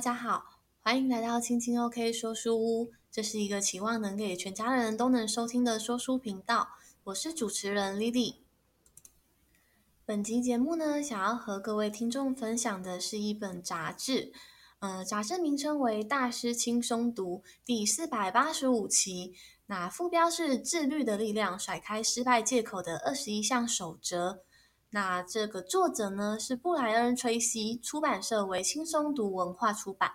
大家好，欢迎来到青青 OK 说书屋。这是一个期望能给全家人都能收听的说书频道。我是主持人 Lily。本集节目呢，想要和各位听众分享的是一本杂志，呃，杂志名称为《大师轻松读》第四百八十五期。那副标是“自律的力量，甩开失败借口的二十一项守则”。那这个作者呢，是布莱恩·崔西，出版社为轻松读文化出版。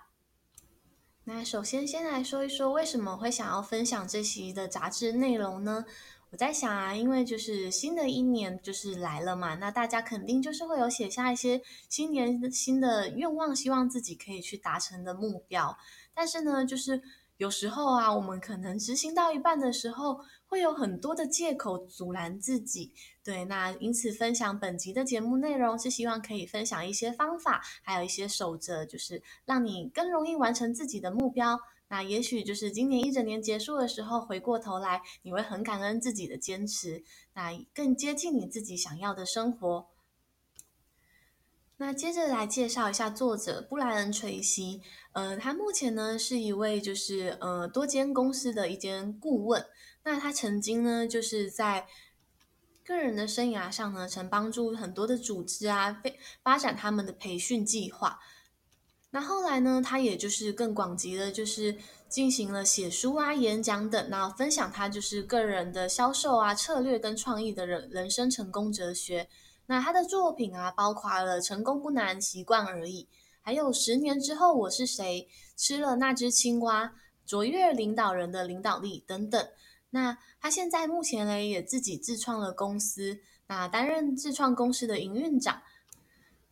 那首先先来说一说，为什么会想要分享这期的杂志内容呢？我在想啊，因为就是新的一年就是来了嘛，那大家肯定就是会有写下一些新年新的愿望，希望自己可以去达成的目标。但是呢，就是有时候啊，我们可能执行到一半的时候，会有很多的借口阻拦自己。对，那因此分享本集的节目内容是希望可以分享一些方法，还有一些守则，就是让你更容易完成自己的目标。那也许就是今年一整年结束的时候，回过头来你会很感恩自己的坚持，那更接近你自己想要的生活。那接着来介绍一下作者布莱恩·崔西，呃，他目前呢是一位就是呃多间公司的一间顾问。那他曾经呢就是在个人的生涯上呢，曾帮助很多的组织啊，发展他们的培训计划。那后来呢，他也就是更广集的，就是进行了写书啊、演讲等，那分享他就是个人的销售啊、策略跟创意的人人生成功哲学。那他的作品啊，包括了《成功不难，习惯而已》，还有《十年之后我是谁》、《吃了那只青蛙》、《卓越领导人的领导力》等等。那他现在目前呢，也自己自创了公司，那担任自创公司的营运长。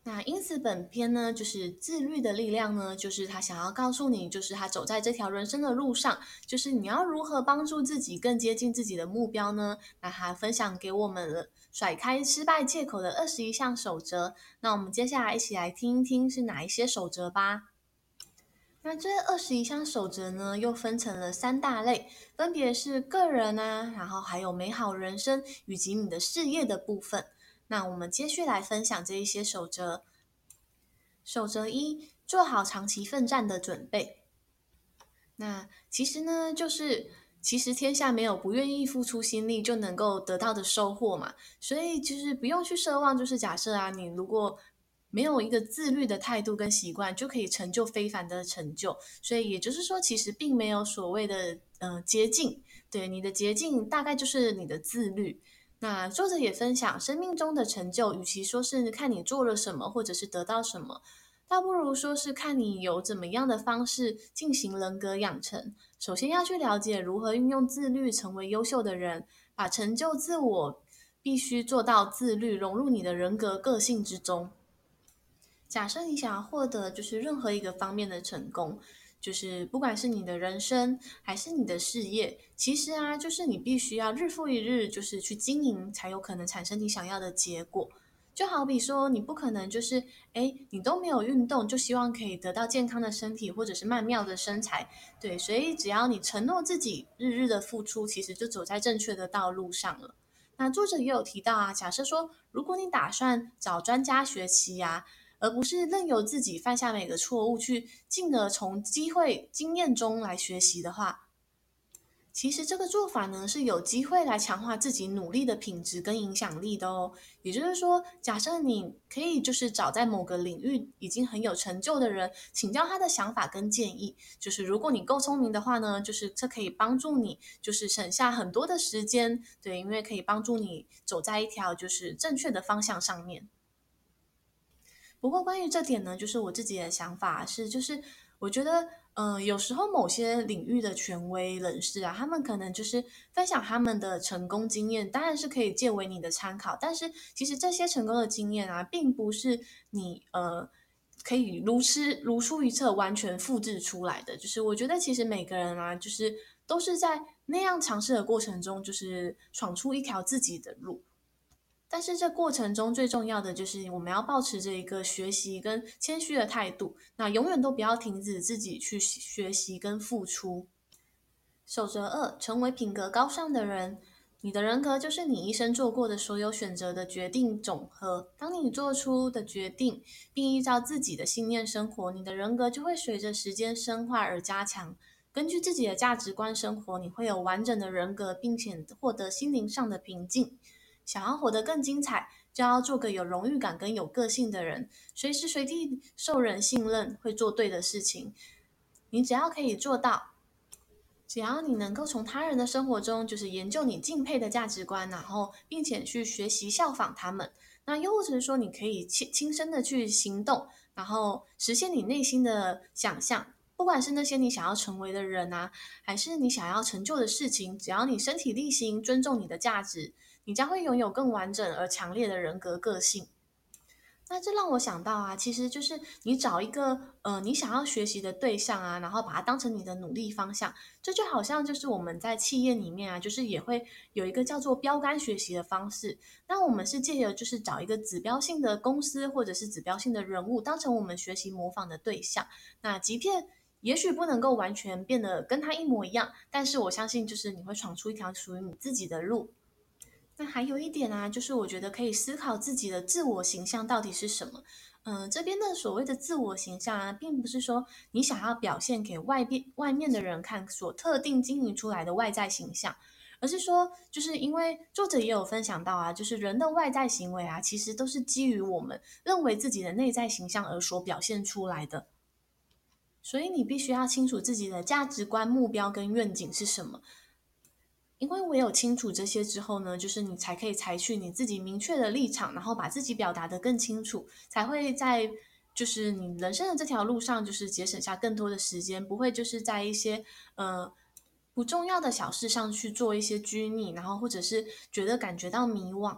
那因此本篇呢，就是自律的力量呢，就是他想要告诉你，就是他走在这条人生的路上，就是你要如何帮助自己更接近自己的目标呢？那他分享给我们了甩开失败借口的二十一项守则。那我们接下来一起来听一听是哪一些守则吧。那这二十一项守则呢，又分成了三大类，分别是个人啊，然后还有美好人生以及你的事业的部分。那我们继续来分享这一些守则。守则一：做好长期奋战的准备。那其实呢，就是其实天下没有不愿意付出心力就能够得到的收获嘛，所以就是不用去奢望，就是假设啊，你如果没有一个自律的态度跟习惯，就可以成就非凡的成就。所以也就是说，其实并没有所谓的呃捷径。对，你的捷径大概就是你的自律。那作者也分享，生命中的成就，与其说是看你做了什么，或者是得到什么，倒不如说是看你有怎么样的方式进行人格养成。首先要去了解如何运用自律成为优秀的人，把成就自我必须做到自律，融入你的人格个性之中。假设你想要获得就是任何一个方面的成功，就是不管是你的人生还是你的事业，其实啊，就是你必须要日复一日，就是去经营，才有可能产生你想要的结果。就好比说，你不可能就是哎，你都没有运动，就希望可以得到健康的身体或者是曼妙的身材。对，所以只要你承诺自己日日的付出，其实就走在正确的道路上了。那作者也有提到啊，假设说，如果你打算找专家学习呀。而不是任由自己犯下每个错误，去进而从机会经验中来学习的话，其实这个做法呢，是有机会来强化自己努力的品质跟影响力的哦。也就是说，假设你可以就是找在某个领域已经很有成就的人，请教他的想法跟建议。就是如果你够聪明的话呢，就是这可以帮助你，就是省下很多的时间。对，因为可以帮助你走在一条就是正确的方向上面。不过关于这点呢，就是我自己的想法是，就是我觉得，嗯、有时候某些领域的权威人士啊，他们可能就是分享他们的成功经验，当然是可以借为你的参考。但是其实这些成功的经验啊，并不是你呃可以如出如出一辙完全复制出来的。就是我觉得其实每个人啊，就是都是在那样尝试的过程中，就是闯出一条自己的路。但是这过程中最重要的就是我们要保持着一个学习跟谦虚的态度，那永远都不要停止自己去学习跟付出。守则二：成为品格高尚的人。你的人格就是你一生做过的所有选择的决定总和。当你做出的决定，并依照自己的信念生活，你的人格就会随着时间深化而加强。根据自己的价值观生活，你会有完整的人格，并且获得心灵上的平静。想要活得更精彩，就要做个有荣誉感跟有个性的人，随时随地受人信任，会做对的事情。你只要可以做到。只要你能够从他人的生活中，就是研究你敬佩的价值观，然后并且去学习效仿他们，那又或者是说你可以亲亲身的去行动，然后实现你内心的想象，不管是那些你想要成为的人啊，还是你想要成就的事情，只要你身体力行，尊重你的价值，你将会拥有更完整而强烈的人格个性。那这让我想到啊，其实就是你找一个呃你想要学习的对象啊，然后把它当成你的努力方向，这就好像就是我们在企业里面啊，就是也会有一个叫做标杆学习的方式。那我们是借由就是找一个指标性的公司或者是指标性的人物，当成我们学习模仿的对象。那即便也许不能够完全变得跟他一模一样，但是我相信就是你会闯出一条属于你自己的路。那还有一点啊，就是我觉得可以思考自己的自我形象到底是什么。嗯、这边的所谓的自我形象啊，并不是说你想要表现给外边外面的人看所特定经营出来的外在形象，而是说，就是因为作者也有分享到啊，就是人的外在行为啊，其实都是基于我们认为自己的内在形象而所表现出来的。所以你必须要清楚自己的价值观、目标跟愿景是什么。因为唯有清楚这些之后呢，就是你才可以采取你自己明确的立场，然后把自己表达得更清楚，才会在就是你人生的这条路上，就是节省下更多的时间，不会就是在一些呃不重要的小事上去做一些拘泥，然后或者是觉得感觉到迷惘。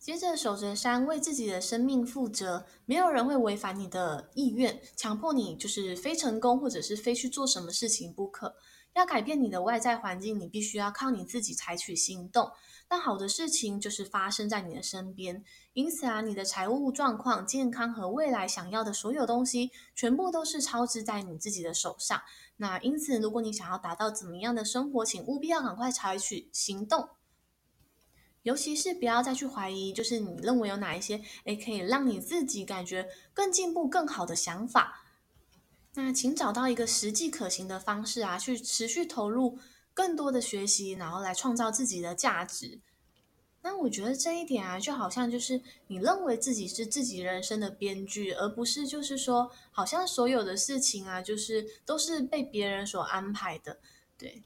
接着守着山，为自己的生命负责，没有人会违反你的意愿，强迫你就是非成功或者是非去做什么事情不可。要改变你的外在环境，你必须要靠你自己采取行动。但好的事情就是发生在你的身边，因此啊，你的财务状况、健康和未来想要的所有东西，全部都是操之在你自己的手上。那因此，如果你想要达到怎么样的生活，请务必要赶快采取行动。尤其是不要再去怀疑，就是你认为有哪一些，诶，可以让你自己感觉更进步、更好的想法。那请找到一个实际可行的方式啊，去持续投入更多的学习，然后来创造自己的价值。那我觉得这一点啊，就好像就是你认为自己是自己人生的编剧，而不是就是说，好像所有的事情啊，就是都是被别人所安排的。对。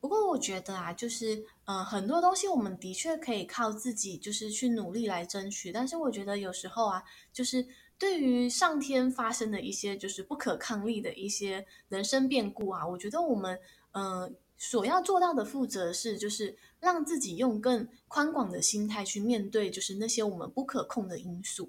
不过我觉得啊，就是呃，很多东西我们的确可以靠自己，就是去努力来争取。但是我觉得有时候啊，就是。对于上天发生的一些就是不可抗力的一些人生变故啊，我觉得我们呃所要做到的负责是，就是让自己用更宽广的心态去面对，就是那些我们不可控的因素。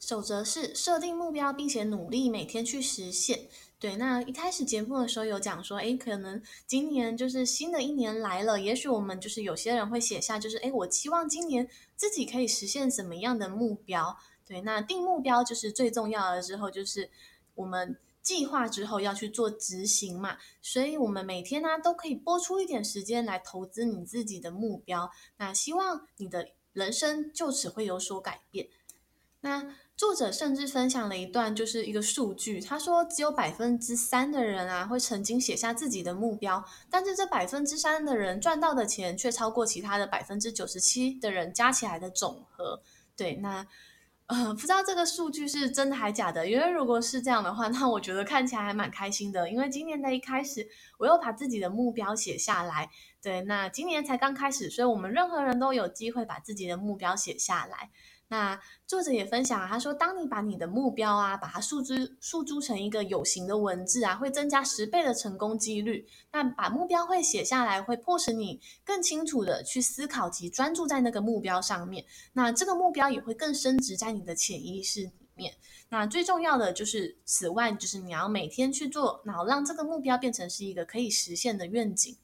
守则是设定目标，并且努力每天去实现。对，那一开始节目的时候有讲说，诶，可能今年就是新的一年来了，也许我们就是有些人会写下，就是诶，我期望今年自己可以实现什么样的目标。对，那定目标就是最重要的。之后就是我们计划之后要去做执行嘛，所以我们每天呢都可以拨出一点时间来投资你自己的目标。那希望你的人生就此会有所改变。那作者甚至分享了一段，就是一个数据，他说只有百分之三的人啊会曾经写下自己的目标，但是这百分之三的人赚到的钱却超过其他的百分之九十七的人加起来的总和。对，那。呃，不知道这个数据是真的还假的，因为如果是这样的话，那我觉得看起来还蛮开心的。因为今年的一开始，我又把自己的目标写下来。对，那今年才刚开始，所以我们任何人都有机会把自己的目标写下来。那作者也分享啊，他说，当你把你的目标啊，把它诉诸诉诸成一个有形的文字啊，会增加十倍的成功几率。那把目标会写下来，会迫使你更清楚的去思考及专注在那个目标上面。那这个目标也会更深植在你的潜意识里面。那最重要的就是，此外就是你要每天去做，然后让这个目标变成是一个可以实现的愿景。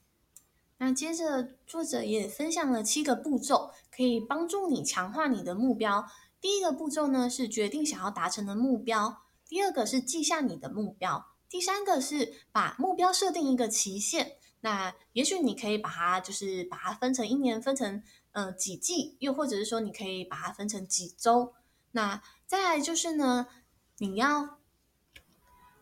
那接着，作者也分享了七个步骤，可以帮助你强化你的目标。第一个步骤呢，是决定想要达成的目标；第二个是记下你的目标；第三个是把目标设定一个期限；那也许你可以把它就是把它分成一年，分成呃几季，又或者是说你可以把它分成几周。那再来就是呢，你要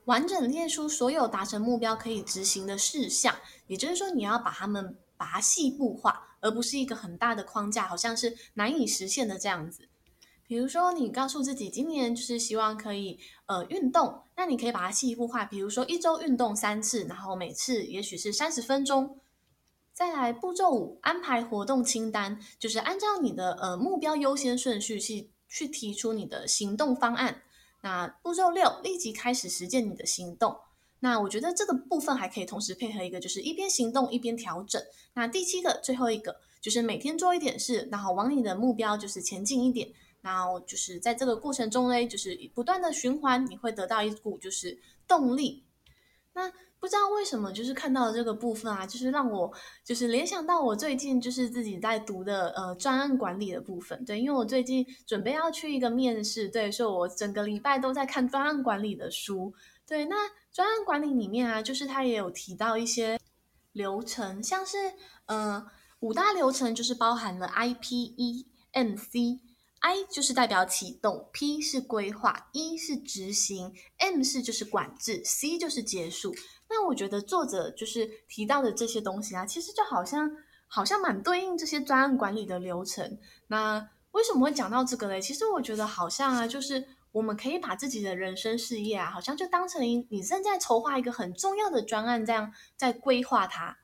完整列出所有达成目标可以执行的事项，也就是说你要把它们把它细部化，而不是一个很大的框架，好像是难以实现的这样子。比如说，你告诉自己今年就是希望可以呃运动，那你可以把它细部化，比如说一周运动三次，然后每次也许是三十分钟。再来步骤五，安排活动清单，就是按照你的呃目标优先顺序去去提出你的行动方案。那步骤六，立即开始实践你的行动。那我觉得这个部分还可以同时配合一个，就是一边行动一边调整。那第七个，最后一个就是每天做一点事，然后往你的目标就是前进一点。然后就是在这个过程中呢，就是不断的循环，你会得到一股就是动力。那不知道为什么，就是看到这个部分啊，就是让我就是联想到我最近就是自己在读的呃专案管理的部分。对，因为我最近准备要去一个面试，对，所以我整个礼拜都在看专案管理的书。对，那专案管理里面啊，就是它也有提到一些流程，像是呃五大流程，就是包含了 I P E M C。I 就是代表启动，P 是规划，E 是执行，M 是就是管制，C 就是结束。那我觉得作者就是提到的这些东西啊，其实就好像好像蛮对应这些专案管理的流程。那为什么会讲到这个嘞？其实我觉得好像啊，就是我们可以把自己的人生事业啊，好像就当成你正在筹划一个很重要的专案，这样在规划它。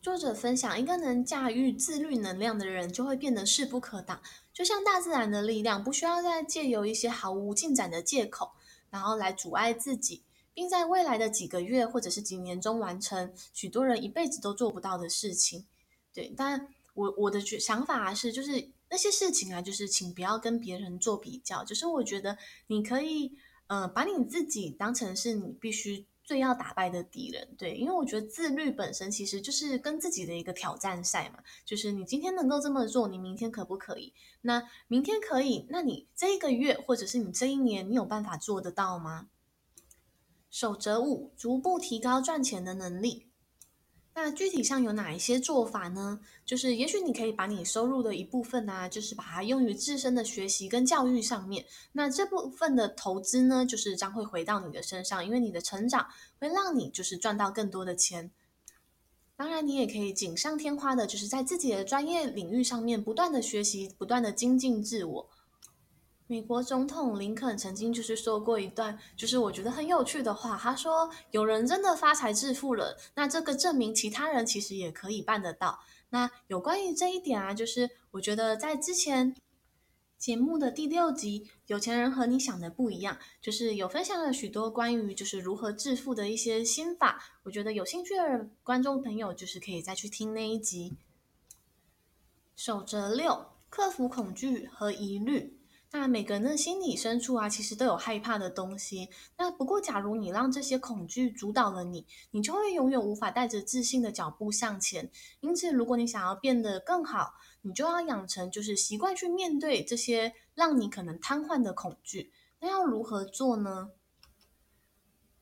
作者分享，一个能驾驭自律能量的人，就会变得势不可挡。就像大自然的力量，不需要再借由一些毫无进展的借口，然后来阻碍自己，并在未来的几个月或者是几年中完成许多人一辈子都做不到的事情。对，但我我的想法是，就是那些事情啊，就是请不要跟别人做比较。就是我觉得你可以，呃，把你自己当成是你必须。最要打败的敌人，对，因为我觉得自律本身其实就是跟自己的一个挑战赛嘛，就是你今天能够这么做，你明天可不可以？那明天可以，那你这一个月或者是你这一年，你有办法做得到吗？守则五，逐步提高赚钱的能力。那具体上有哪一些做法呢？就是也许你可以把你收入的一部分啊，就是把它用于自身的学习跟教育上面。那这部分的投资呢，就是将会回到你的身上，因为你的成长会让你就是赚到更多的钱。当然，你也可以锦上添花的，就是在自己的专业领域上面不断的学习，不断的精进自我。美国总统林肯曾经就是说过一段，就是我觉得很有趣的话。他说：“有人真的发财致富了，那这个证明其他人其实也可以办得到。”那有关于这一点啊，就是我觉得在之前节目的第六集《有钱人和你想的不一样》，就是有分享了许多关于就是如何致富的一些心法。我觉得有兴趣的观众朋友就是可以再去听那一集。守则六：克服恐惧和疑虑。那每个人的心理深处啊，其实都有害怕的东西。那不过，假如你让这些恐惧主导了你，你就会永远无法带着自信的脚步向前。因此，如果你想要变得更好，你就要养成就是习惯去面对这些让你可能瘫痪的恐惧。那要如何做呢？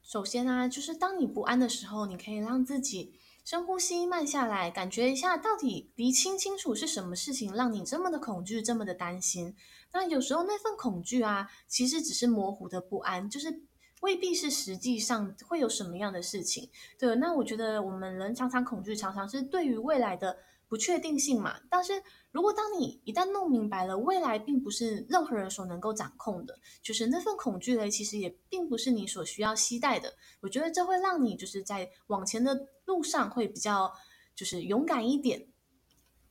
首先啊，就是当你不安的时候，你可以让自己。深呼吸，慢下来，感觉一下，到底厘清清楚是什么事情让你这么的恐惧，这么的担心。那有时候那份恐惧啊，其实只是模糊的不安，就是未必是实际上会有什么样的事情。对，那我觉得我们人常常恐惧，常常是对于未来的不确定性嘛。但是如果当你一旦弄明白了，未来并不是任何人所能够掌控的，就是那份恐惧呢，其实也并不是你所需要期待的。我觉得这会让你就是在往前的路上会比较就是勇敢一点。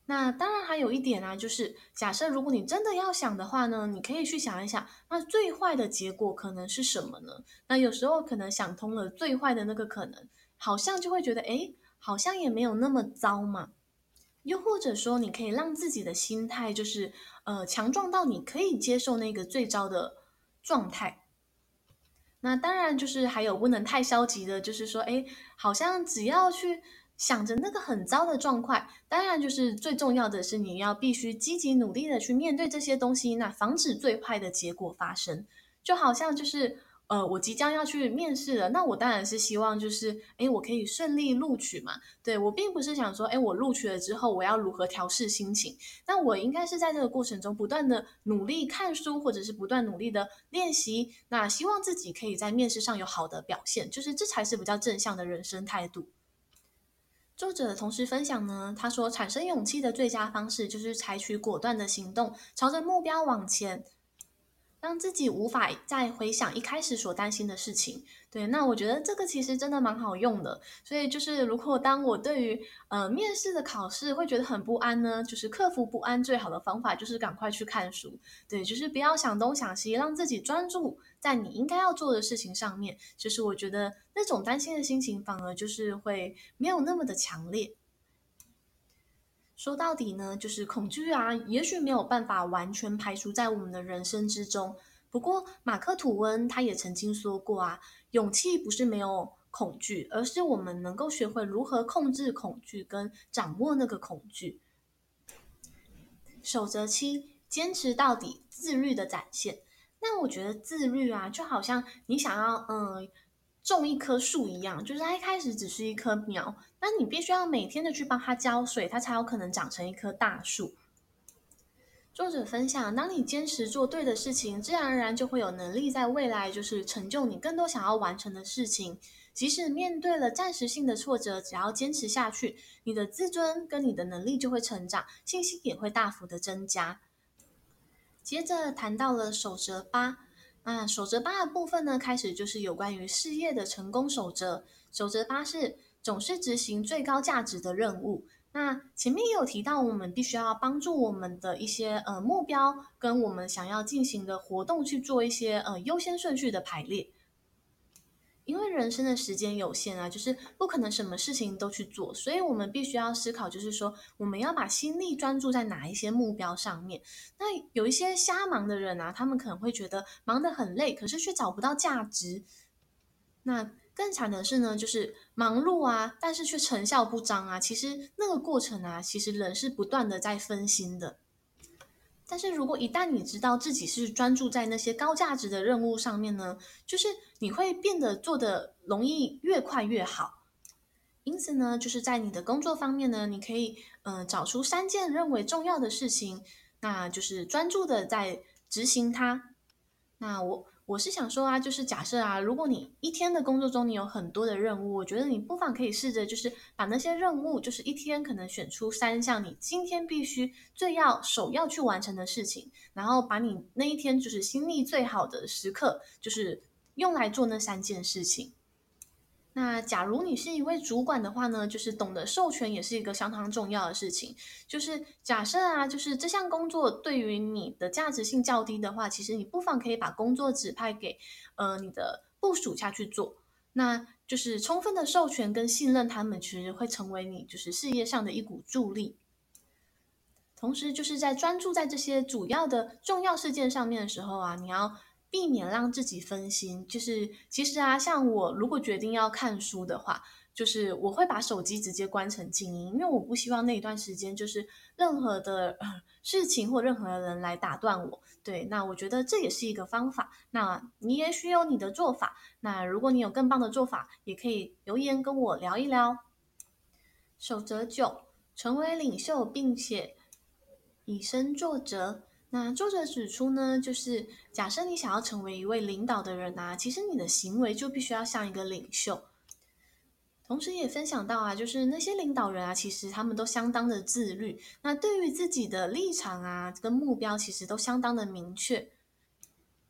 那当然还有一点啊，就是假设如果你真的要想的话呢，你可以去想一想，那最坏的结果可能是什么呢？那有时候可能想通了最坏的那个可能，好像就会觉得，诶，好像也没有那么糟嘛。又或者说，你可以让自己的心态就是，呃，强壮到你可以接受那个最糟的状态。那当然就是还有不能太消极的，就是说，哎，好像只要去想着那个很糟的状况，当然就是最重要的是你要必须积极努力的去面对这些东西，那防止最坏的结果发生。就好像就是呃，我即将要去面试了，那我当然是希望就是，哎，我可以顺利录取嘛。对，我并不是想说，哎，我录取了之后我要如何调试心情，那我应该是在这个过程中不断的努力看书，或者是不断努力的练习，那希望自己可以在面试上有好的表现，就是这才是比较正向的人生态度。作者同时分享呢，他说，产生勇气的最佳方式就是采取果断的行动，朝着目标往前。让自己无法再回想一开始所担心的事情，对，那我觉得这个其实真的蛮好用的。所以就是，如果当我对于呃面试的考试会觉得很不安呢，就是克服不安最好的方法就是赶快去看书，对，就是不要想东想西，让自己专注在你应该要做的事情上面。就是我觉得那种担心的心情反而就是会没有那么的强烈。说到底呢，就是恐惧啊，也许没有办法完全排除在我们的人生之中。不过，马克·吐温他也曾经说过啊，勇气不是没有恐惧，而是我们能够学会如何控制恐惧跟掌握那个恐惧。守则七：坚持到底，自律的展现。那我觉得自律啊，就好像你想要嗯。种一棵树一样，就是它一开始只是一棵苗，那你必须要每天的去帮它浇水，它才有可能长成一棵大树。作者分享，当你坚持做对的事情，自然而然就会有能力在未来就是成就你更多想要完成的事情。即使面对了暂时性的挫折，只要坚持下去，你的自尊跟你的能力就会成长，信心也会大幅的增加。接着谈到了守则八。那守则八的部分呢，开始就是有关于事业的成功守则。守则八是总是执行最高价值的任务。那前面也有提到，我们必须要帮助我们的一些呃目标跟我们想要进行的活动去做一些呃优先顺序的排列。因为人生的时间有限啊，就是不可能什么事情都去做，所以我们必须要思考，就是说我们要把心力专注在哪一些目标上面。那有一些瞎忙的人啊，他们可能会觉得忙得很累，可是却找不到价值。那更惨的是呢，就是忙碌啊，但是却成效不彰啊。其实那个过程啊，其实人是不断的在分心的。但是如果一旦你知道自己是专注在那些高价值的任务上面呢，就是你会变得做的容易越快越好。因此呢，就是在你的工作方面呢，你可以嗯、找出三件认为重要的事情，那就是专注的在执行它。那我。我是想说啊，就是假设啊，如果你一天的工作中你有很多的任务，我觉得你不妨可以试着就是把那些任务，就是一天可能选出三项你今天必须最要首要去完成的事情，然后把你那一天就是心力最好的时刻，就是用来做那三件事情。那假如你是一位主管的话呢，就是懂得授权也是一个相当重要的事情。就是假设啊，就是这项工作对于你的价值性较低的话，其实你不妨可以把工作指派给呃你的部属下去做。那就是充分的授权跟信任他们，其实会成为你就是事业上的一股助力。同时，就是在专注在这些主要的重要事件上面的时候啊，你要。避免让自己分心，就是其实啊，像我如果决定要看书的话，就是我会把手机直接关成静音，因为我不希望那一段时间就是任何的事情或任何人来打断我。对，那我觉得这也是一个方法。那你也许有你的做法，那如果你有更棒的做法，也可以留言跟我聊一聊。守则九：成为领袖，并且以身作则。那作者指出呢，就是假设你想要成为一位领导的人啊，其实你的行为就必须要像一个领袖。同时也分享到啊，就是那些领导人啊，其实他们都相当的自律，那对于自己的立场啊跟目标，其实都相当的明确。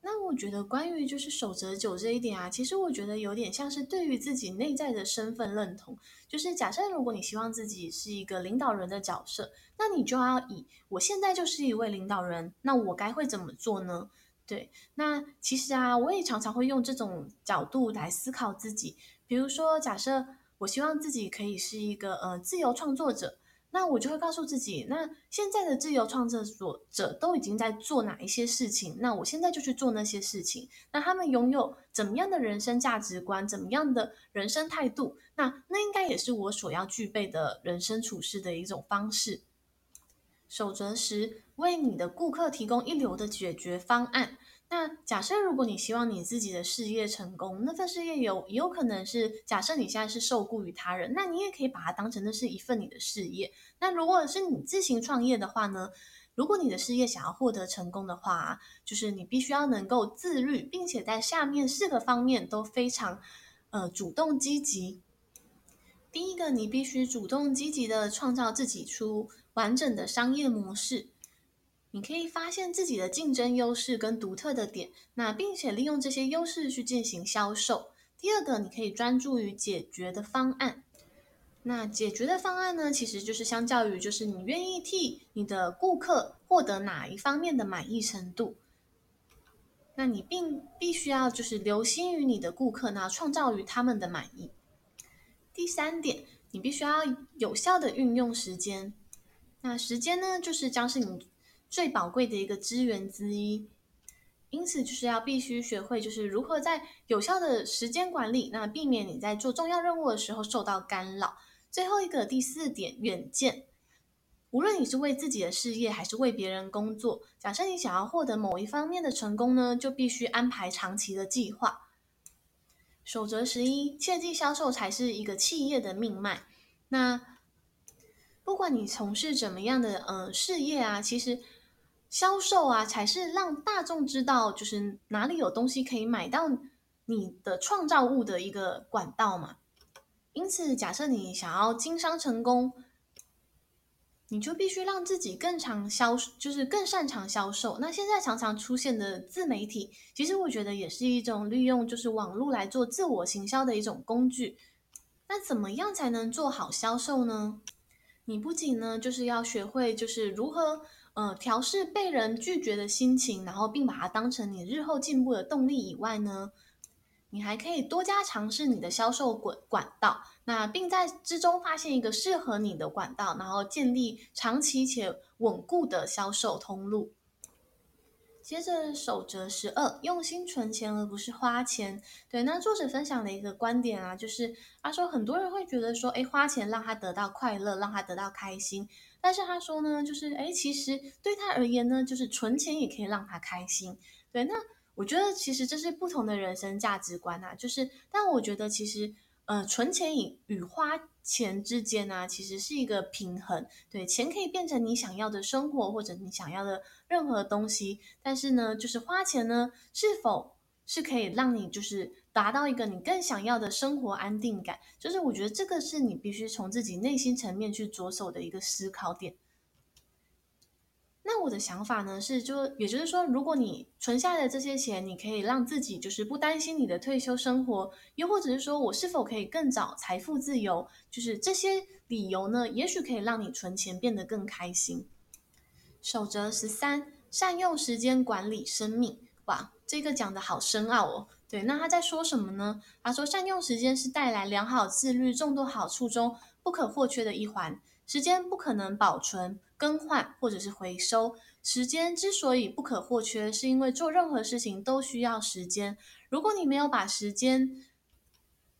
那我觉得关于就是守则九这一点啊，其实我觉得有点像是对于自己内在的身份认同。就是假设如果你希望自己是一个领导人的角色，那你就要以我现在就是一位领导人，那我该会怎么做呢？对，那其实啊，我也常常会用这种角度来思考自己。比如说，假设我希望自己可以是一个呃自由创作者。那我就会告诉自己，那现在的自由创作者都已经在做哪一些事情？那我现在就去做那些事情。那他们拥有怎么样的人生价值观？怎么样的人生态度？那那应该也是我所要具备的人生处事的一种方式。守则十：为你的顾客提供一流的解决方案。那假设如果你希望你自己的事业成功，那份事业有也有可能是假设你现在是受雇于他人，那你也可以把它当成那是一份你的事业。那如果是你自行创业的话呢？如果你的事业想要获得成功的话，就是你必须要能够自律，并且在下面四个方面都非常呃主动积极。第一个，你必须主动积极的创造自己出完整的商业模式。你可以发现自己的竞争优势跟独特的点，那并且利用这些优势去进行销售。第二个，你可以专注于解决的方案。那解决的方案呢，其实就是相较于就是你愿意替你的顾客获得哪一方面的满意程度。那你并必须要就是留心于你的顾客，那创造于他们的满意。第三点，你必须要有效的运用时间。那时间呢，就是将是你最宝贵的一个资源之一，因此就是要必须学会，就是如何在有效的时间管理，那避免你在做重要任务的时候受到干扰。最后一个第四点，远见。无论你是为自己的事业还是为别人工作，假设你想要获得某一方面的成功呢，就必须安排长期的计划。守则十一，切记销售才是一个企业的命脉。那不管你从事怎么样的呃事业啊，其实。销售啊，才是让大众知道，就是哪里有东西可以买到你的创造物的一个管道嘛。因此，假设你想要经商成功，你就必须让自己更常销，就是更擅长销售。那现在常常出现的自媒体，其实我觉得也是一种利用就是网络来做自我行销的一种工具。那怎么样才能做好销售呢？你不仅呢，就是要学会就是如何。呃，调试被人拒绝的心情，然后并把它当成你日后进步的动力以外呢，你还可以多加尝试你的销售管管道，那并在之中发现一个适合你的管道，然后建立长期且稳固的销售通路。接着守则十二，用心存钱而不是花钱。对，那作者分享的一个观点啊，就是他说很多人会觉得说，诶，花钱让他得到快乐，让他得到开心。但是他说呢，就是诶，其实对他而言呢，就是存钱也可以让他开心。对，那我觉得其实这是不同的人生价值观啊。就是，但我觉得其实，呃，存钱与与花钱之间呢，其实是一个平衡。对，钱可以变成你想要的生活或者你想要的任何东西。但是呢，就是花钱呢，是否是可以让你就是。达到一个你更想要的生活安定感，就是我觉得这个是你必须从自己内心层面去着手的一个思考点。那我的想法呢是，就也就是说，如果你存下的这些钱，你可以让自己就是不担心你的退休生活，又或者是说我是否可以更早财富自由，就是这些理由呢，也许可以让你存钱变得更开心。守则十三，善用时间管理生命。哇，这个讲得好深奥哦。对，那他在说什么呢？他说，善用时间是带来良好自律众多好处中不可或缺的一环。时间不可能保存、更换或者是回收。时间之所以不可或缺，是因为做任何事情都需要时间。如果你没有把时间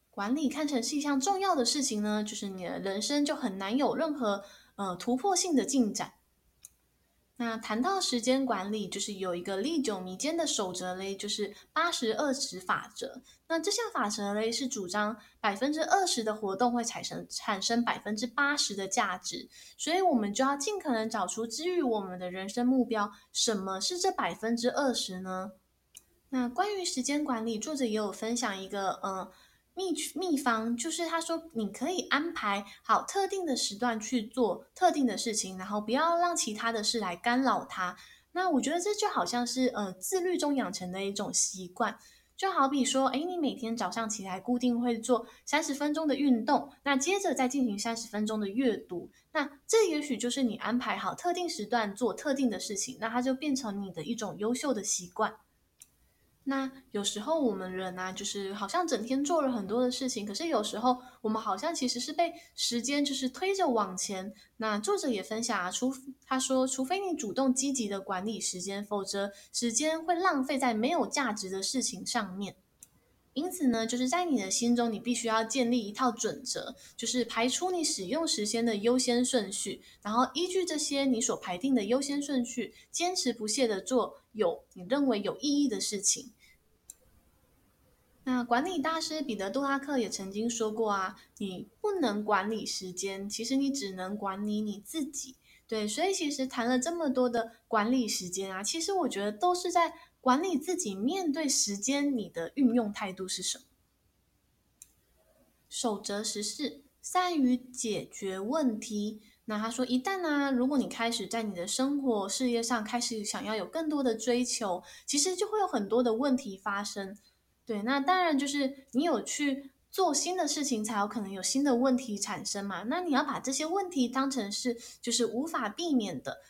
管理看成是一项重要的事情呢，就是你的人生就很难有任何呃突破性的进展。那谈到时间管理，就是有一个历久弥坚的守则嘞，就是八十二十法则。那这项法则嘞是主张百分之二十的活动会产生产生百分之八十的价值，所以我们就要尽可能找出基于我们的人生目标，什么是这百分之二十呢？那关于时间管理，作者也有分享一个嗯。秘秘方就是他说，你可以安排好特定的时段去做特定的事情，然后不要让其他的事来干扰他。那我觉得这就好像是呃自律中养成的一种习惯，就好比说，诶，你每天早上起来固定会做三十分钟的运动，那接着再进行三十分钟的阅读，那这也许就是你安排好特定时段做特定的事情，那它就变成你的一种优秀的习惯。那有时候我们人啊，就是好像整天做了很多的事情，可是有时候我们好像其实是被时间就是推着往前。那作者也分享啊，除他说，除非你主动积极的管理时间，否则时间会浪费在没有价值的事情上面。因此呢，就是在你的心中，你必须要建立一套准则，就是排出你使用时间的优先顺序，然后依据这些你所排定的优先顺序，坚持不懈的做。有你认为有意义的事情。那管理大师彼得·杜拉克也曾经说过啊，你不能管理时间，其实你只能管理你自己。对，所以其实谈了这么多的管理时间啊，其实我觉得都是在管理自己面对时间，你的运用态度是什么？守则十四，善于解决问题。那他说，一旦呢、如果你开始在你的生活、事业上开始想要有更多的追求，其实就会有很多的问题发生。对，那当然就是你有去做新的事情，才有可能有新的问题产生嘛。那你要把这些问题当成是就是无法避免的，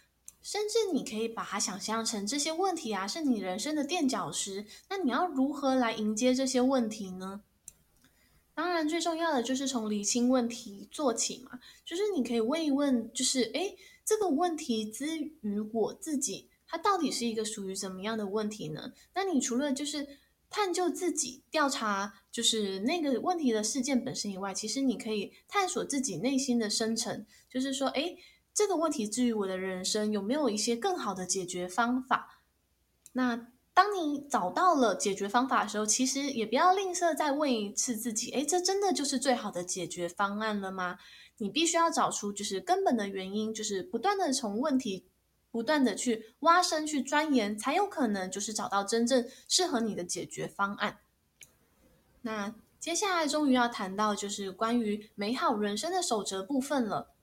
甚至你可以把它想象成这些问题啊是你人生的垫脚石。那你要如何来迎接这些问题呢？当然，最重要的就是从厘清问题做起嘛。就是你可以问一问，就是诶，这个问题之于我自己，它到底是一个属于怎么样的问题呢？那你除了就是。探究自己，调查就是那个问题的事件本身以外，其实你可以探索自己内心的深层，就是说，诶，这个问题之于我的人生有没有一些更好的解决方法？那当你找到了解决方法的时候，其实也不要吝啬再问一次自己，诶，这真的就是最好的解决方案了吗？你必须要找出就是根本的原因，就是不断的从问题。不断的去挖深、去钻研，才有可能就是找到真正适合你的解决方案。那接下来终于要谈到就是关于美好人生的守则部分了。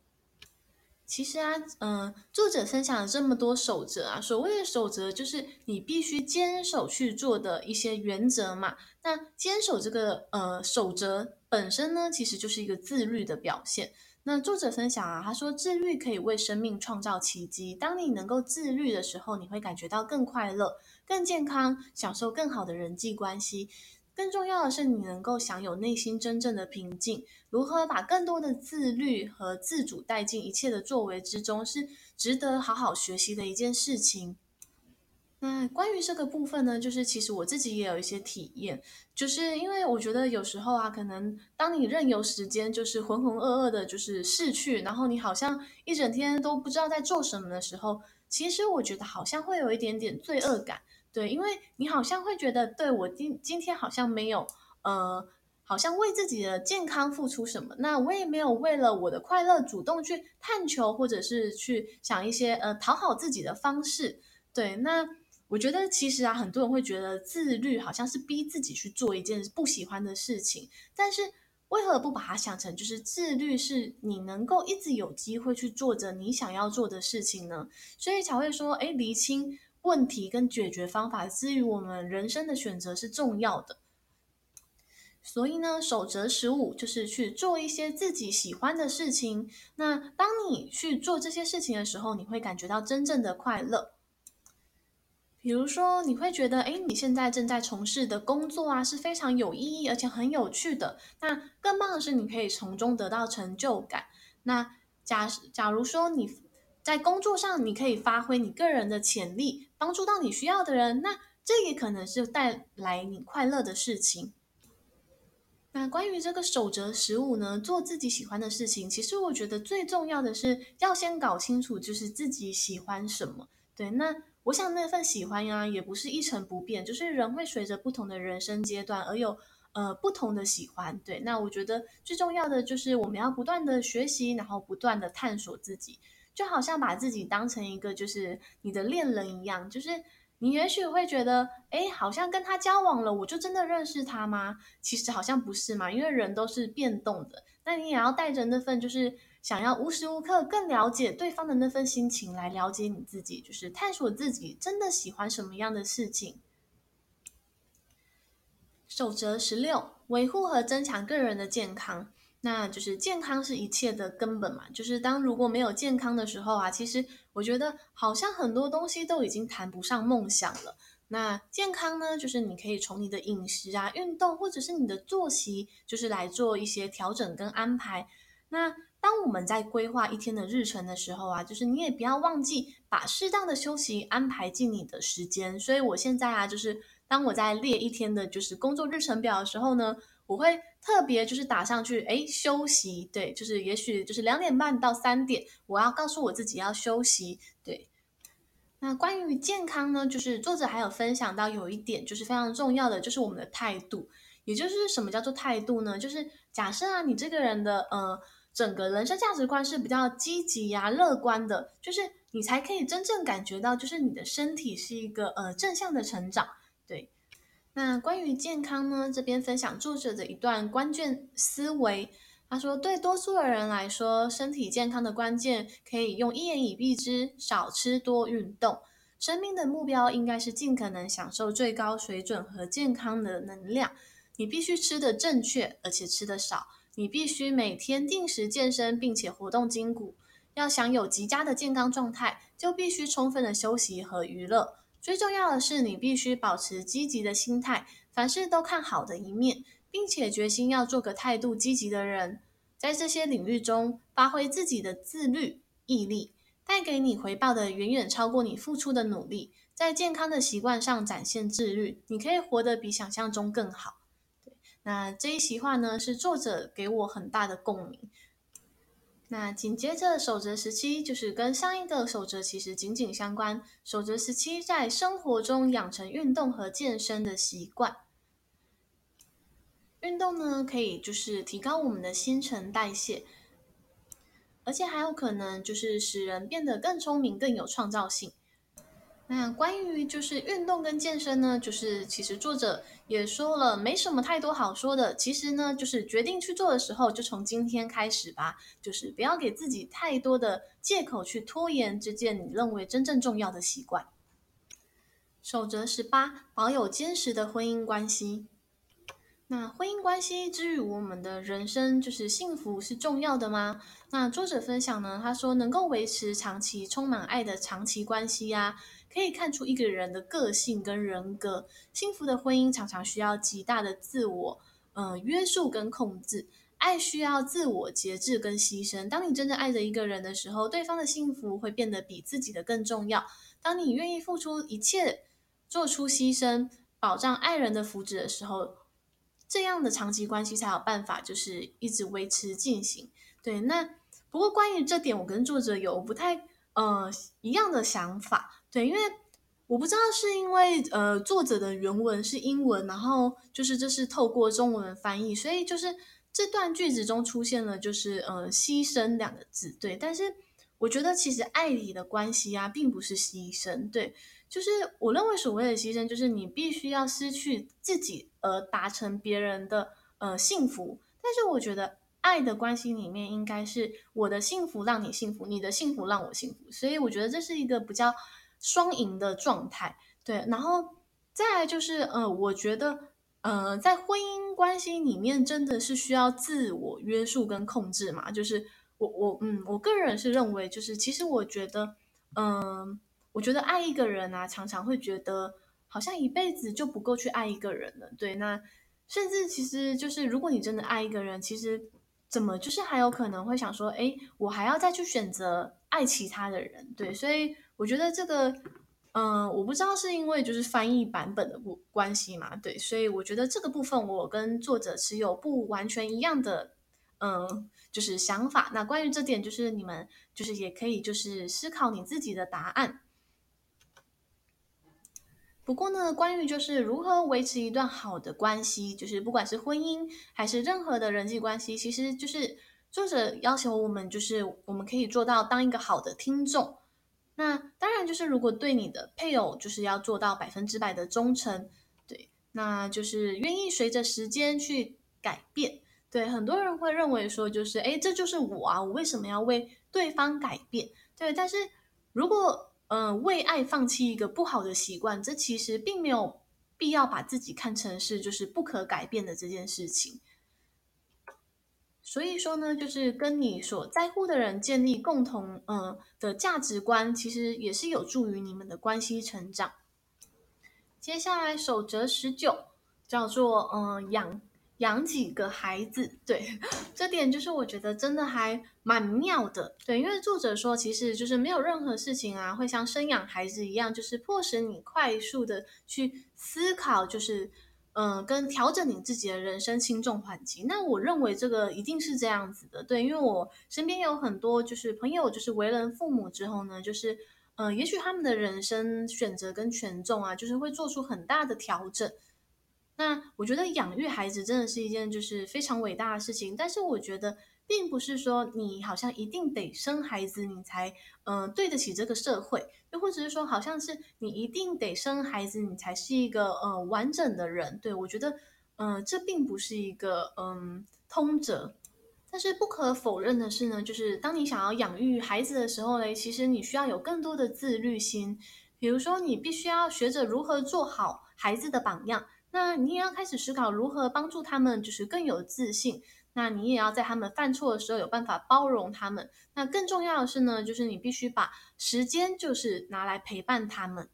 其实啊，嗯、作者分享了这么多守则啊，所谓的守则就是你必须坚守去做的一些原则嘛。那坚守这个呃守则本身呢，其实就是一个自律的表现。那作者分享啊，他说自律可以为生命创造奇迹。当你能够自律的时候，你会感觉到更快乐、更健康，享受更好的人际关系。更重要的是，你能够享有内心真正的平静。如何把更多的自律和自主带进一切的作为之中，是值得好好学习的一件事情。那关于这个部分呢，就是其实我自己也有一些体验，就是因为我觉得有时候啊，可能当你任由时间就是浑浑噩噩的，就是逝去，然后你好像一整天都不知道在做什么的时候，其实我觉得好像会有一点点罪恶感，对，因为你好像会觉得，对，我今今天好像没有，呃，好像为自己的健康付出什么，那我也没有为了我的快乐主动去探求，或者是去想一些呃讨好自己的方式，对，那。我觉得其实啊，很多人会觉得自律好像是逼自己去做一件不喜欢的事情，但是为何不把它想成就是自律是你能够一直有机会去做着你想要做的事情呢？所以才会说，哎，厘清问题跟解决方法，之于我们人生的选择是重要的。所以呢，守则十五就是去做一些自己喜欢的事情。那当你去做这些事情的时候，你会感觉到真正的快乐。比如说，你会觉得，哎，你现在正在从事的工作啊，是非常有意义而且很有趣的。那更棒的是，你可以从中得到成就感。那假假如说你在工作上，你可以发挥你个人的潜力，帮助到你需要的人，那这也可能是带来你快乐的事情。那关于这个守则十五呢，做自己喜欢的事情，其实我觉得最重要的是要先搞清楚，就是自己喜欢什么。对，那。我想那份喜欢呀，也不是一成不变，就是人会随着不同的人生阶段而有呃不同的喜欢。对，那我觉得最重要的就是我们要不断的学习，然后不断的探索自己，就好像把自己当成一个就是你的恋人一样，就是你也许会觉得，哎，好像跟他交往了，我就真的认识他吗？其实好像不是嘛，因为人都是变动的。那你也要带着那份就是。想要无时无刻更了解对方的那份心情，来了解你自己，就是探索自己真的喜欢什么样的事情。守则十六，维护和增强个人的健康，那就是健康是一切的根本嘛。就是当如果没有健康的时候啊，其实我觉得好像很多东西都已经谈不上梦想了。那健康呢，就是你可以从你的饮食啊、运动，或者是你的作息，就是来做一些调整跟安排。那当我们在规划一天的日程的时候啊，就是你也不要忘记把适当的休息安排进你的时间。所以我现在啊，就是当我在列一天的就是工作日程表的时候呢，我会特别就是打上去，诶，休息，对，就是也许就是两点半到三点，我要告诉我自己要休息，对。那关于健康呢，就是作者还有分享到有一点就是非常重要的，就是我们的态度。也就是什么叫做态度呢？就是假设啊，你这个人的呃整个人生价值观是比较积极呀、乐观的，就是你才可以真正感觉到，就是你的身体是一个呃正向的成长。对。那关于健康呢，这边分享作者的一段关键思维。他说，对多数的人来说，身体健康的关键可以用一言以蔽之：少吃多运动。生命的目标应该是尽可能享受最高水准和健康的能量。你必须吃得正确，而且吃得少。你必须每天定时健身，并且活动筋骨。要享有极佳的健康状态，就必须充分的休息和娱乐。最重要的是，你必须保持积极的心态，凡事都看好的一面。并且决心要做个态度积极的人，在这些领域中发挥自己的自律毅力，带给你回报的远远超过你付出的努力。在健康的习惯上展现自律，你可以活得比想象中更好。那这一席话呢，是作者给我很大的共鸣。那紧接着守则十七就是跟上一个守则其实紧紧相关。守则十七在生活中养成运动和健身的习惯。运动呢，可以就是提高我们的新陈代谢，而且还有可能就是使人变得更聪明、更有创造性。那关于就是运动跟健身呢，就是其实作者也说了，没什么太多好说的。其实呢，就是决定去做的时候，就从今天开始吧，就是不要给自己太多的借口去拖延这件你认为真正重要的习惯。守则十八，保有坚实的婚姻关系。那婚姻关系之于我们的人生，就是幸福是重要的吗？那作者分享呢，他说能够维持长期充满爱的长期关系呀、可以看出一个人的个性跟人格。幸福的婚姻常常需要极大的自我，呃，约束跟控制。爱需要自我节制跟牺牲。当你真正爱着一个人的时候，对方的幸福会变得比自己的更重要。当你愿意付出一切，做出牺牲，保障爱人的福祉的时候。这样的长期关系才有办法，就是一直维持进行。对，那不过关于这点，我跟作者有不太呃一样的想法。对，因为我不知道是因为呃作者的原文是英文，然后就是这是透过中文翻译，所以就是这段句子中出现了就是呃牺牲两个字。对，但是我觉得其实爱里的关系啊，并不是牺牲。对。就是我认为所谓的牺牲，就是你必须要失去自己而达成别人的呃幸福。但是我觉得爱的关系里面应该是我的幸福让你幸福，你的幸福让我幸福。所以我觉得这是一个比较双赢的状态。对，然后再来就是呃，我觉得呃，在婚姻关系里面真的是需要自我约束跟控制嘛。就是我我嗯，我个人是认为，就是其实我觉得嗯。我觉得爱一个人啊，常常会觉得好像一辈子就不够去爱一个人了。对，那甚至其实就是，如果你真的爱一个人，其实怎么就是还有可能会想说，哎，我还要再去选择爱其他的人。对，所以我觉得这个，嗯、我不知道是因为就是翻译版本的不关系嘛。对，所以我觉得这个部分我跟作者持有不完全一样的，嗯、就是想法。那关于这点，就是你们就是也可以就是思考你自己的答案。不过呢，关于就是如何维持一段好的关系，就是不管是婚姻还是任何的人际关系，其实就是作者要求我们，就是我们可以做到当一个好的听众。那当然就是如果对你的配偶就是要做到百分之百的忠诚，对，那就是愿意随着时间去改变。对，很多人会认为说，就是诶，这就是我啊，我为什么要为对方改变？对，但是如果嗯、为爱放弃一个不好的习惯，这其实并没有必要把自己看成是就是不可改变的这件事情。所以说呢，就是跟你所在乎的人建立共同嗯、呃、的价值观，其实也是有助于你们的关系成长。接下来守则十九叫做嗯、养。养几个孩子，对，这点就是我觉得真的还蛮妙的，对，因为作者说，其实就是没有任何事情啊，会像生养孩子一样，就是迫使你快速的去思考，就是嗯、跟调整你自己的人生轻重缓急。那我认为这个一定是这样子的，对，因为我身边有很多就是朋友，就是为人父母之后呢，就是嗯，也许他们的人生选择跟权重啊，就是会做出很大的调整。那我觉得养育孩子真的是一件就是非常伟大的事情，但是我觉得并不是说你好像一定得生孩子你才嗯、对得起这个社会，又或者是说好像是你一定得生孩子你才是一个呃完整的人。对，我觉得嗯、这并不是一个嗯、通则。但是不可否认的是呢，就是当你想要养育孩子的时候呢，其实你需要有更多的自律心，比如说你必须要学着如何做好孩子的榜样。那你也要开始思考如何帮助他们，就是更有自信。那你也要在他们犯错的时候有办法包容他们。那更重要的是呢，就是你必须把时间就是拿来陪伴他们。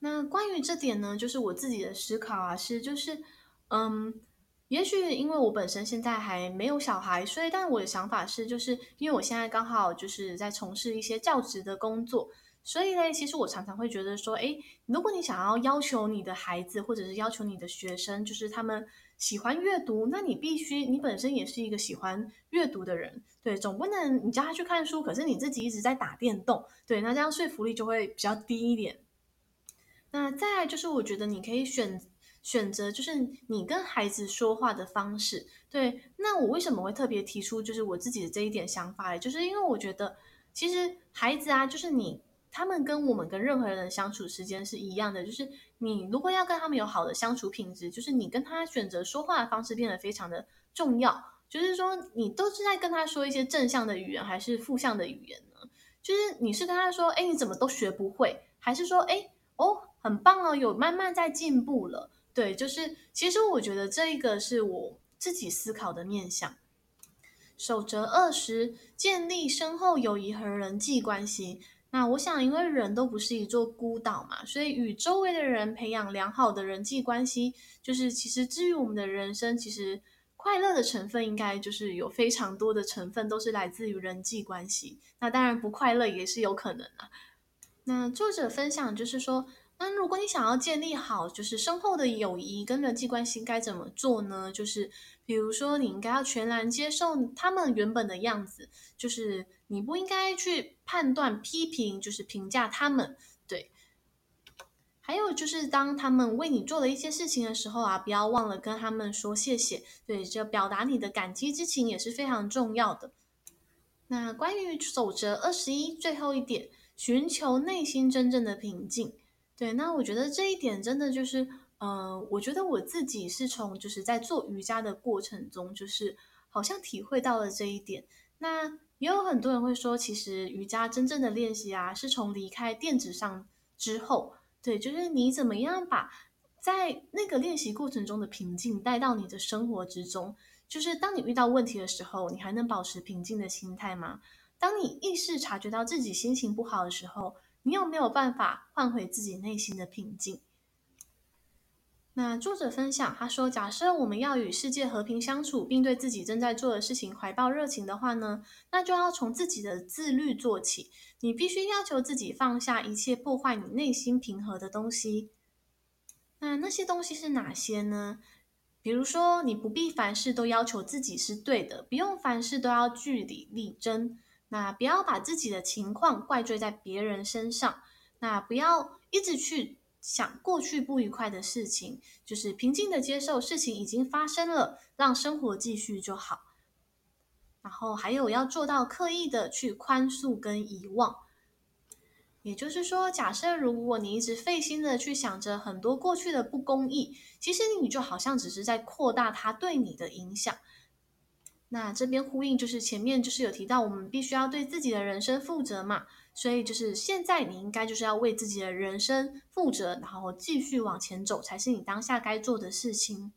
那关于这点呢，就是我自己的思考啊，是就是，嗯，也许因为我本身现在还没有小孩，所以但我的想法是，就是因为我现在刚好就是在从事一些教职的工作。所以呢，其实我常常会觉得说，诶，如果你想要要求你的孩子，或者是要求你的学生，就是他们喜欢阅读，那你必须你本身也是一个喜欢阅读的人，对，总不能你叫他去看书，可是你自己一直在打电动，对，那这样说服力就会比较低一点。那再来就是，我觉得你可以选选择，就是你跟孩子说话的方式，对。那我为什么会特别提出就是我自己的这一点想法呢？就是因为我觉得，其实孩子啊，就是你。他们跟我们跟任何人的相处时间是一样的，就是你如果要跟他们有好的相处品质，就是你跟他选择说话的方式变得非常的重要。就是说，你都是在跟他说一些正向的语言，还是负向的语言呢？就是你是跟他说，哎，你怎么都学不会，还是说，哎，哦，很棒哦，有慢慢在进步了。对，就是其实我觉得这一个是我自己思考的面向。守则二十，建立深厚友谊和人际关系。那我想，因为人都不是一座孤岛嘛，所以与周围的人培养良好的人际关系，就是其实至于我们的人生，其实快乐的成分应该就是有非常多的成分都是来自于人际关系。那当然不快乐也是有可能的。那作者分享就是说，那如果你想要建立好就是深厚的友谊跟人际关系，该怎么做呢？就是比如说，你应该要全然接受他们原本的样子，就是。你不应该去判断、批评，就是评价他们。对，还有就是当他们为你做了一些事情的时候啊，不要忘了跟他们说谢谢。对，就表达你的感激之情也是非常重要的。那关于守则二十一，最后一点，寻求内心真正的平静。对，那我觉得这一点真的就是，呃，我觉得我自己是从就是在做瑜伽的过程中，就是好像体会到了这一点。那也有很多人会说，其实瑜伽真正的练习啊，是从离开垫子上之后，对，就是你怎么样把在那个练习过程中的平静带到你的生活之中。就是当你遇到问题的时候，你还能保持平静的心态吗？当你意识察觉到自己心情不好的时候，你有没有办法换回自己内心的平静？那作者分享，他说：“假设我们要与世界和平相处，并对自己正在做的事情怀抱热情的话呢，那就要从自己的自律做起。你必须要求自己放下一切破坏你内心平和的东西。那那些东西是哪些呢？比如说，你不必凡事都要求自己是对的，不用凡事都要据理力争。那不要把自己的情况怪罪在别人身上。那不要一直去。”想过去不愉快的事情，就是平静的接受事情已经发生了，让生活继续就好。然后还有要做到刻意的去宽恕跟遗忘。也就是说，假设如果你一直费心的去想着很多过去的不公义，其实你就好像只是在扩大它对你的影响。那这边呼应就是前面就是有提到，我们必须要对自己的人生负责嘛。所以就是现在，你应该就是要为自己的人生负责，然后继续往前走，才是你当下该做的事情。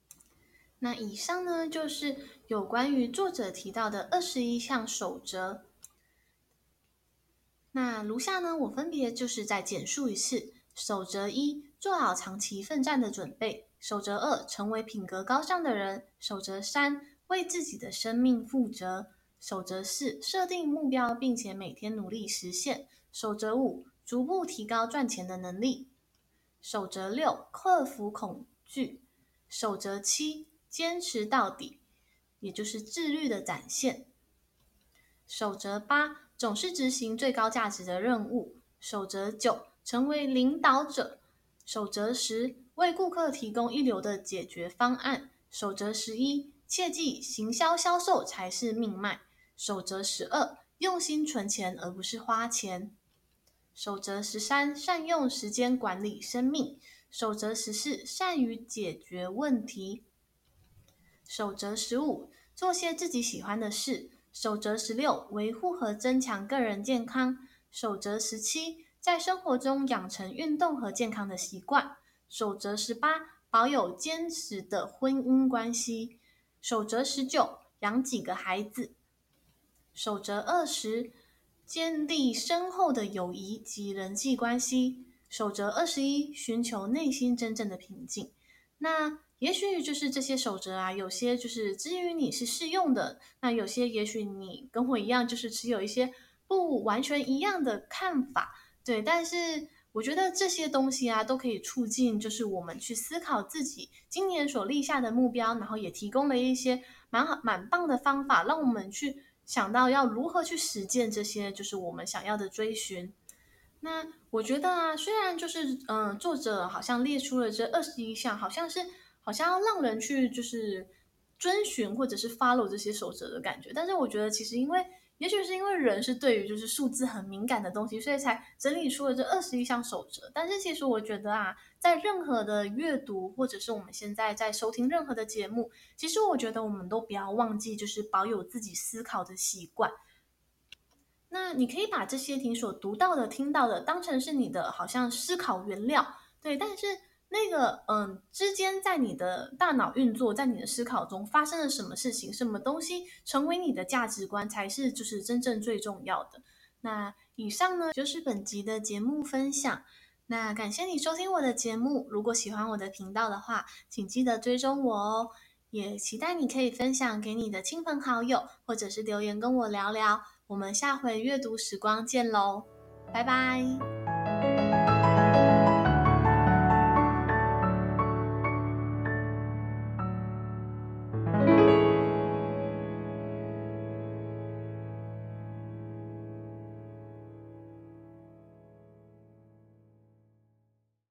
那以上呢，就是有关于作者提到的二十一项守则。那如下呢，我分别就是再简述一次：守则一，做好长期奋战的准备；守则二，成为品格高尚的人；守则三，为自己的生命负责。守则四：设定目标，并且每天努力实现。守则五：逐步提高赚钱的能力。守则六：克服恐惧。守则七：坚持到底，也就是自律的展现。守则八：总是执行最高价值的任务。守则九，成为领导者；守则十，为顾客提供一流的解决方案；守则十一，切记行销销售才是命脉；守则十二，用心存钱而不是花钱；守则十三，善用时间管理生命；守则十四，善于解决问题；守则十五，做些自己喜欢的事；守则十六，维护和增强个人健康；守则十七，在生活中养成运动和健康的习惯；守则十八，保有坚实的婚姻关系；守则十九，养几个孩子；守则二十，建立深厚的友谊及人际关系；守则二十一，寻求内心真正的平静。那也许就是这些守则啊，有些就是基于你是适用的，那有些也许你跟我一样，就是持有一些不完全一样的看法。对，但是我觉得这些东西啊，都可以促进，就是我们去思考自己今年所立下的目标，然后也提供了一些蛮好、蛮棒的方法，让我们去想到要如何去实践这些，就是我们想要的追寻。那我觉得啊，虽然就是嗯、作者好像列出了这二十一项，好像是好像要让人去就是遵循或者是 follow 这些守则的感觉，但是我觉得其实因为。也许是因为人是对于就是数字很敏感的东西，所以才整理出了这二十一项守则。但是其实我觉得啊，在任何的阅读，或者是我们现在在收听任何的节目，其实我觉得我们都不要忘记，就是保有自己思考的习惯。那你可以把这些你所读到的、听到的，当成是你的好像思考原料，对，但是。那个嗯，之间在你的大脑运作，在你的思考中发生了什么事情，什么东西成为你的价值观，才是就是真正最重要的。那以上呢，就是本集的节目分享。那感谢你收听我的节目，如果喜欢我的频道的话，请记得追踪我哦。也期待你可以分享给你的亲朋好友，或者是留言跟我聊聊。我们下回阅读时光见喽，拜拜。